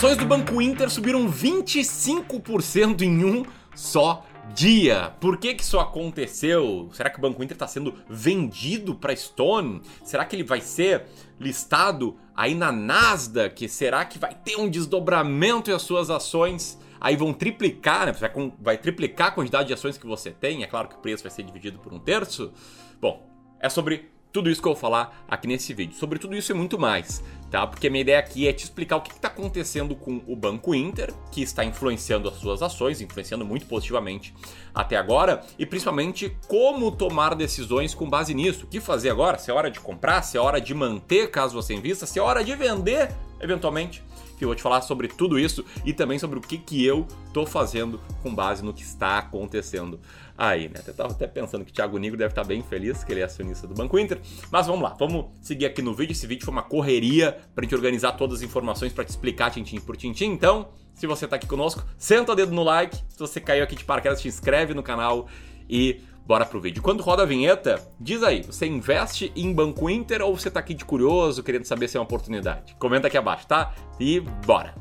ações do Banco Inter subiram 25% em um só dia. Por que, que isso aconteceu? Será que o Banco Inter está sendo vendido para Stone? Será que ele vai ser listado aí na Nasdaq? Será que vai ter um desdobramento e as suas ações aí vão triplicar, né? Vai, triplicar a quantidade de ações que você tem? É claro que o preço vai ser dividido por um terço. Bom, é sobre tudo isso que eu vou falar aqui nesse vídeo. Sobre tudo isso e muito mais, tá? Porque a minha ideia aqui é te explicar o que está acontecendo com o Banco Inter, que está influenciando as suas ações, influenciando muito positivamente até agora, e principalmente como tomar decisões com base nisso. O que fazer agora? Se é hora de comprar, se é hora de manter caso você invista, se é hora de vender eventualmente que eu vou te falar sobre tudo isso e também sobre o que, que eu tô fazendo com base no que está acontecendo aí, né? Eu tava até pensando que o Thiago Nigro deve estar bem feliz que ele é acionista do Banco Inter, mas vamos lá, vamos seguir aqui no vídeo. Esse vídeo foi uma correria pra gente organizar todas as informações para te explicar tintim por tintim, então, se você tá aqui conosco, senta o dedo no like, se você caiu aqui de paraquedas, te inscreve no canal e Bora pro vídeo. Quando roda a vinheta, diz aí, você investe em Banco Inter ou você tá aqui de curioso, querendo saber se é uma oportunidade? Comenta aqui abaixo, tá? E bora!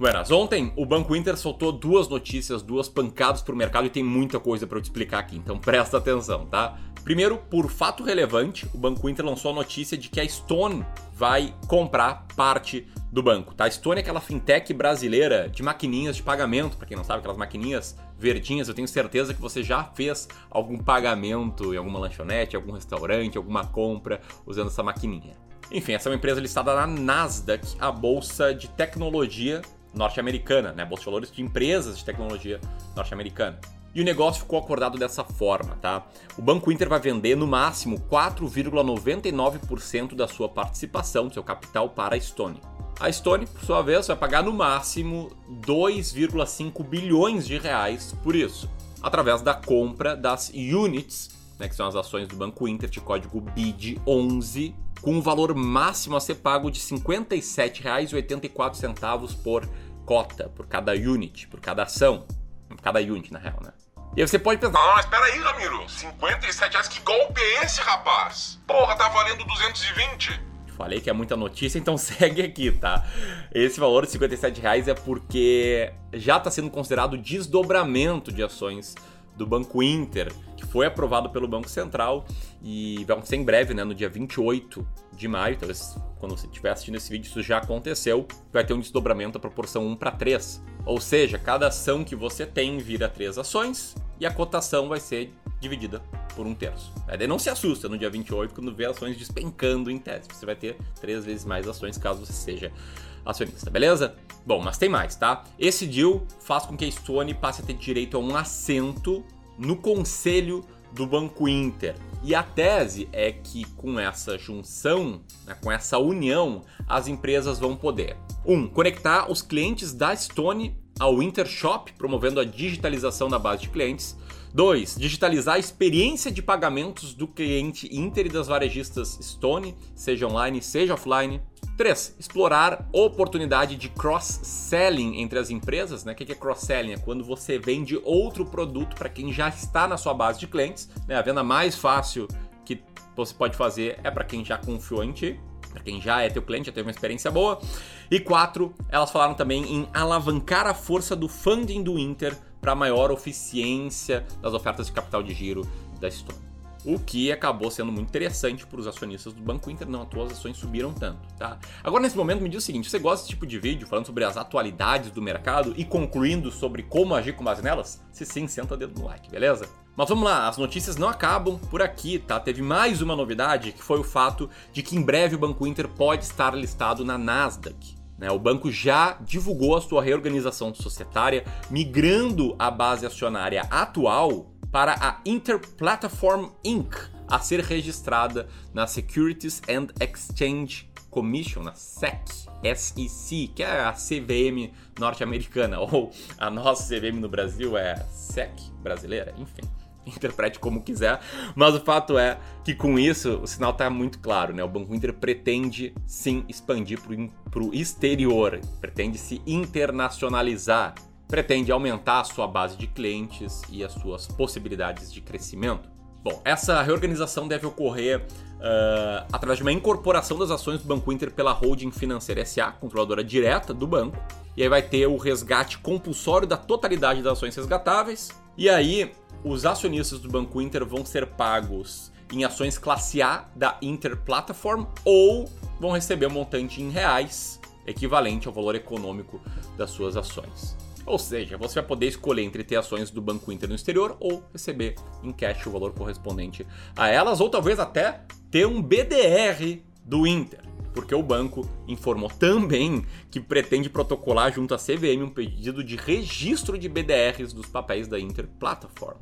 Buenas, ontem o Banco Inter soltou duas notícias, duas pancadas pro mercado e tem muita coisa para eu te explicar aqui, então presta atenção, tá? Primeiro, por fato relevante, o Banco Inter lançou a notícia de que a Stone vai comprar parte do banco. Tá? A Stone é aquela fintech brasileira de maquininhas de pagamento, para quem não sabe, aquelas maquininhas verdinhas. Eu tenho certeza que você já fez algum pagamento em alguma lanchonete, algum restaurante, alguma compra usando essa maquininha. Enfim, essa é uma empresa listada na Nasdaq, a bolsa de tecnologia norte-americana, né? Bolsa de valores de empresas de tecnologia norte-americana. E o negócio ficou acordado dessa forma, tá? O Banco Inter vai vender no máximo 4,99% da sua participação, do seu capital para a Stone. A Stone, por sua vez, vai pagar no máximo 2,5 bilhões de reais por isso, através da compra das units, né, que são as ações do Banco Inter de código BID11, com um valor máximo a ser pago de R$ 57,84 por cota, por cada unit, por cada ação cada unit, na real, né? E aí você pode pensar. Não, mas peraí, Ramiro. 57 reais, que golpe é esse, rapaz? Porra, tá valendo 220. Falei que é muita notícia, então segue aqui, tá? Esse valor de 57 reais é porque já está sendo considerado desdobramento de ações do Banco Inter, que foi aprovado pelo Banco Central e vai acontecer em breve, né, no dia 28 de maio, talvez quando você estiver assistindo esse vídeo isso já aconteceu, vai ter um desdobramento da proporção 1 para 3. Ou seja, cada ação que você tem vira 3 ações e a cotação vai ser dividida por um terço. Daí não se assusta no dia 28 quando vê ações despencando em tese. Você vai ter três vezes mais ações caso você seja acionista, beleza? Bom, mas tem mais, tá? Esse deal faz com que a Stone passe a ter direito a um assento no conselho do Banco Inter. E a tese é que com essa junção, né, com essa união, as empresas vão poder 1. Um, conectar os clientes da Stone ao Intershop, promovendo a digitalização da base de clientes. 2. Digitalizar a experiência de pagamentos do cliente Inter e das varejistas Stone, seja online, seja offline. 3. Explorar oportunidade de cross-selling entre as empresas. Né? O que é cross-selling? É quando você vende outro produto para quem já está na sua base de clientes. Né? A venda mais fácil que você pode fazer é para quem já confiou em ti para quem já é teu cliente, já teve uma experiência boa. E quatro, elas falaram também em alavancar a força do funding do Inter para maior eficiência das ofertas de capital de giro da Stone. O que acabou sendo muito interessante para os acionistas do Banco Inter, não as ações subiram tanto, tá? Agora, nesse momento, me diz o seguinte: você gosta desse tipo de vídeo falando sobre as atualidades do mercado e concluindo sobre como agir com base nelas? Se sim, senta dedo no like, beleza? Mas vamos lá, as notícias não acabam por aqui, tá? Teve mais uma novidade que foi o fato de que em breve o Banco Inter pode estar listado na Nasdaq. Né? O banco já divulgou a sua reorganização societária, migrando a base acionária atual para a Interplatform Inc., a ser registrada na Securities and Exchange Commission, na SEC, SEC, que é a CVM norte-americana, ou a nossa CVM no Brasil é SEC brasileira, enfim. Interprete como quiser, mas o fato é que com isso o sinal está muito claro, né? O Banco Inter pretende sim expandir para o exterior, pretende se internacionalizar pretende aumentar a sua base de clientes e as suas possibilidades de crescimento. Bom, essa reorganização deve ocorrer uh, através de uma incorporação das ações do Banco Inter pela holding financeira SA, controladora direta do banco. E aí vai ter o resgate compulsório da totalidade das ações resgatáveis. E aí os acionistas do Banco Inter vão ser pagos em ações classe A da Inter Platform ou vão receber um montante em reais equivalente ao valor econômico das suas ações. Ou seja, você vai poder escolher entre ter ações do Banco Inter no exterior ou receber em cash o valor correspondente a elas, ou talvez até ter um BDR do Inter, porque o banco informou também que pretende protocolar junto à CVM um pedido de registro de BDRs dos papéis da Inter Platform.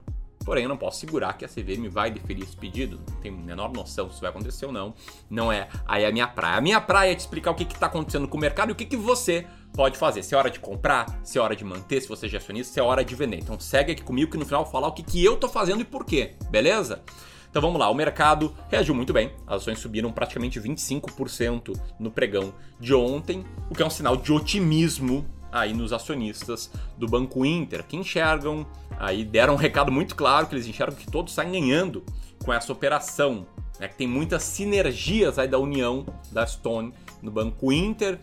Porém, eu não posso segurar que a CVM vai deferir esse pedido. Não tenho a menor noção se vai acontecer ou não. Não é aí a minha praia. A minha praia é te explicar o que está acontecendo com o mercado e o que, que você pode fazer. Se é hora de comprar, se é hora de manter, se você é gestionista, se é hora de vender. Então segue aqui comigo que no final eu vou falar o que, que eu estou fazendo e por quê, beleza? Então vamos lá, o mercado reagiu muito bem, as ações subiram praticamente 25% no pregão de ontem, o que é um sinal de otimismo aí nos acionistas do Banco Inter, que enxergam, aí deram um recado muito claro que eles enxergam que todos saem ganhando com essa operação, né, que tem muitas sinergias aí da união da Stone no Banco Inter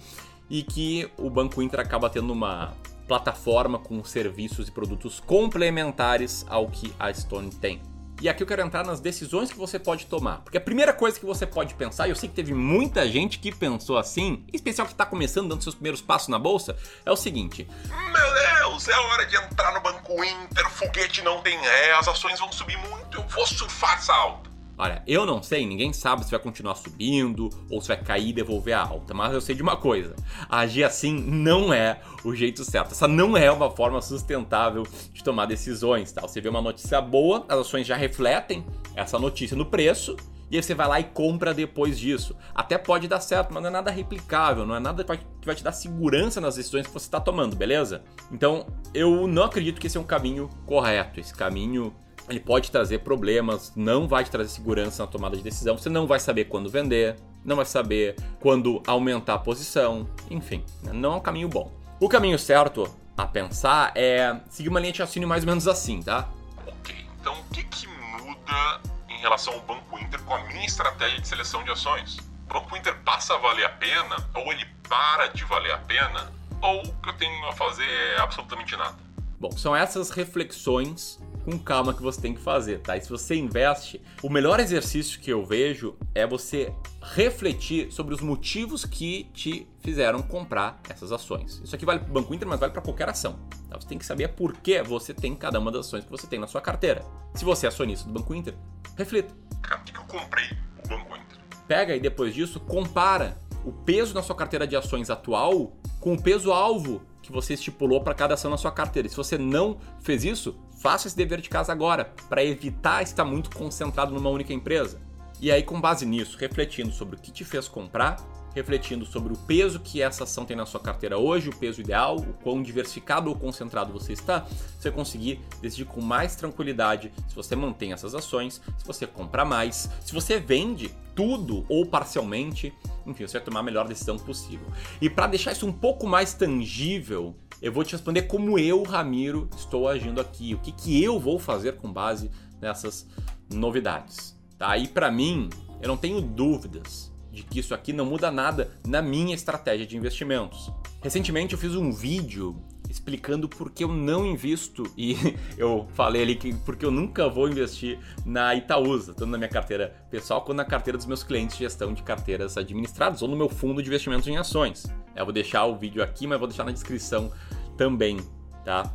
e que o Banco Inter acaba tendo uma plataforma com serviços e produtos complementares ao que a Stone tem. E aqui eu quero entrar nas decisões que você pode tomar. Porque a primeira coisa que você pode pensar, e eu sei que teve muita gente que pensou assim, em especial que está começando, dando seus primeiros passos na bolsa, é o seguinte: Meu Deus, é hora de entrar no Banco Inter, foguete não tem ré, as ações vão subir muito, eu vou surfar essa alta. Olha, eu não sei, ninguém sabe se vai continuar subindo ou se vai cair e devolver a alta, mas eu sei de uma coisa: agir assim não é o jeito certo. Essa não é uma forma sustentável de tomar decisões, tá? Você vê uma notícia boa, as ações já refletem essa notícia no preço e aí você vai lá e compra depois disso. Até pode dar certo, mas não é nada replicável, não é nada que vai te dar segurança nas decisões que você está tomando, beleza? Então, eu não acredito que esse é um caminho correto. Esse caminho ele pode trazer problemas, não vai te trazer segurança na tomada de decisão, você não vai saber quando vender, não vai saber quando aumentar a posição, enfim, não é um caminho bom. O caminho certo a pensar é seguir uma linha de raciocínio mais ou menos assim, tá? Ok, então o que, que muda em relação ao Banco Inter com a minha estratégia de seleção de ações? O Banco Inter passa a valer a pena, ou ele para de valer a pena, ou o que eu tenho a fazer é absolutamente nada? Bom, são essas reflexões com calma que você tem que fazer, tá? E se você investe, o melhor exercício que eu vejo é você refletir sobre os motivos que te fizeram comprar essas ações. Isso aqui vale para o Banco Inter, mas vale para qualquer ação. Tá? Você tem que saber por que você tem cada uma das ações que você tem na sua carteira. Se você é acionista do Banco Inter, reflita. Cara, por que eu comprei o Banco Inter? Pega e depois disso compara o peso na sua carteira de ações atual com o peso alvo que você estipulou para cada ação na sua carteira. E se você não fez isso, faça esse dever de casa agora, para evitar estar muito concentrado numa única empresa. E aí, com base nisso, refletindo sobre o que te fez comprar, refletindo sobre o peso que essa ação tem na sua carteira hoje, o peso ideal, o quão diversificado ou concentrado você está, você conseguir decidir com mais tranquilidade se você mantém essas ações, se você compra mais, se você vende tudo ou parcialmente, enfim, você vai tomar a melhor decisão possível. E para deixar isso um pouco mais tangível, eu vou te responder como eu, Ramiro, estou agindo aqui, o que, que eu vou fazer com base nessas novidades. Tá? E para mim, eu não tenho dúvidas de que isso aqui não muda nada na minha estratégia de investimentos. Recentemente eu fiz um vídeo explicando por que eu não invisto e eu falei ali que porque eu nunca vou investir na Itaúsa, tanto na minha carteira pessoal quanto na carteira dos meus clientes de gestão de carteiras administradas ou no meu fundo de investimentos em ações. Eu vou deixar o vídeo aqui, mas vou deixar na descrição também, tá?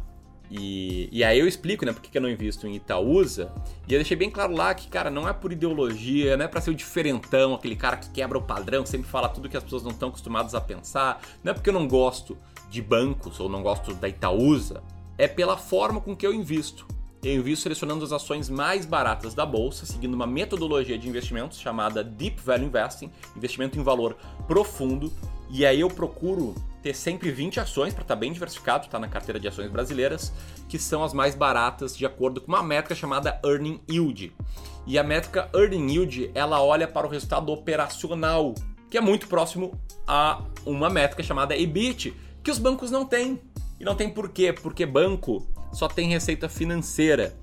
E, e aí eu explico, né, por que eu não invisto em Itaúsa. E eu deixei bem claro lá que, cara, não é por ideologia, não é para ser o diferentão, aquele cara que quebra o padrão, que sempre fala tudo que as pessoas não estão acostumadas a pensar. Não é porque eu não gosto de bancos ou não gosto da Itaúsa. É pela forma com que eu invisto. Eu invisto selecionando as ações mais baratas da bolsa, seguindo uma metodologia de investimentos chamada Deep Value Investing, investimento em valor profundo. E aí eu procuro ter sempre 20 ações para estar tá bem diversificado, tá na carteira de ações brasileiras, que são as mais baratas de acordo com uma métrica chamada Earning Yield. E a métrica Earning Yield, ela olha para o resultado operacional, que é muito próximo a uma métrica chamada EBIT, que os bancos não têm. E não tem porquê, porque banco só tem receita financeira.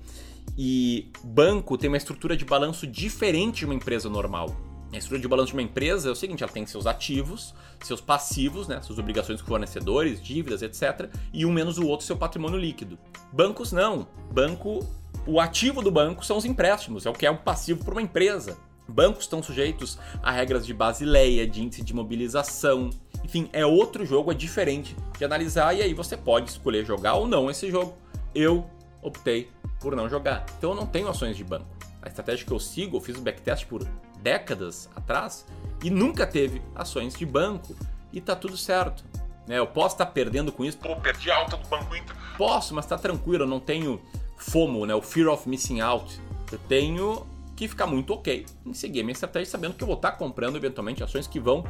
E banco tem uma estrutura de balanço diferente de uma empresa normal. A estrutura de balanço de uma empresa é o seguinte: ela tem seus ativos, seus passivos, né, suas obrigações com fornecedores, dívidas, etc. E um menos o outro, seu patrimônio líquido. Bancos não. Banco, o ativo do banco são os empréstimos, é o que é um passivo para uma empresa. Bancos estão sujeitos a regras de Basileia, de índice de mobilização. Enfim, é outro jogo, é diferente de analisar e aí você pode escolher jogar ou não esse jogo. Eu optei por não jogar. Então eu não tenho ações de banco. A estratégia que eu sigo, eu fiz o backtest por décadas atrás e nunca teve ações de banco. E tá tudo certo. Né? Eu posso estar tá perdendo com isso. Pô, perdi a alta do Banco Inter. Posso, mas tá tranquilo, eu não tenho FOMO, né? o Fear of Missing Out. Eu tenho que ficar muito ok em seguir a minha estratégia, sabendo que eu vou estar tá comprando eventualmente ações que vão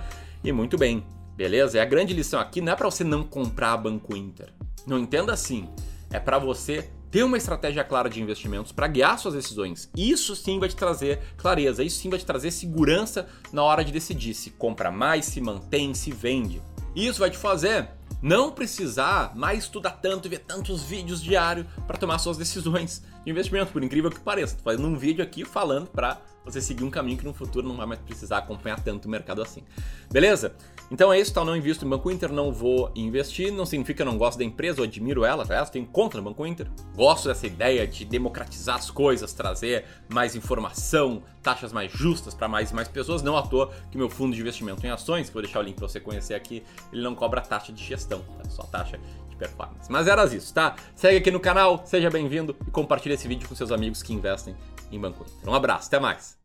e muito bem. Beleza? E a grande lição aqui não é para você não comprar Banco Inter. Não entenda assim. É para você ter uma estratégia clara de investimentos para guiar suas decisões. Isso sim vai te trazer clareza, isso sim vai te trazer segurança na hora de decidir se compra mais, se mantém, se vende. Isso vai te fazer não precisar mais estudar tanto e ver tantos vídeos diários para tomar suas decisões investimento, por incrível que pareça. Tô fazendo um vídeo aqui falando para você seguir um caminho que no futuro não vai mais precisar acompanhar tanto o mercado assim. Beleza? Então é isso, tá? Eu não invisto em Banco Inter, não vou investir. Não significa que eu não gosto da empresa, eu admiro ela, tá? Eu tenho contra o Banco Inter. Gosto dessa ideia de democratizar as coisas, trazer mais informação, taxas mais justas para mais e mais pessoas. Não à toa que meu fundo de investimento em ações, que vou deixar o link para você conhecer aqui, ele não cobra taxa de gestão, tá? Só taxa performance. Mas era isso, tá? Segue aqui no canal, seja bem-vindo e compartilhe esse vídeo com seus amigos que investem em Banco Inter. Um abraço, até mais!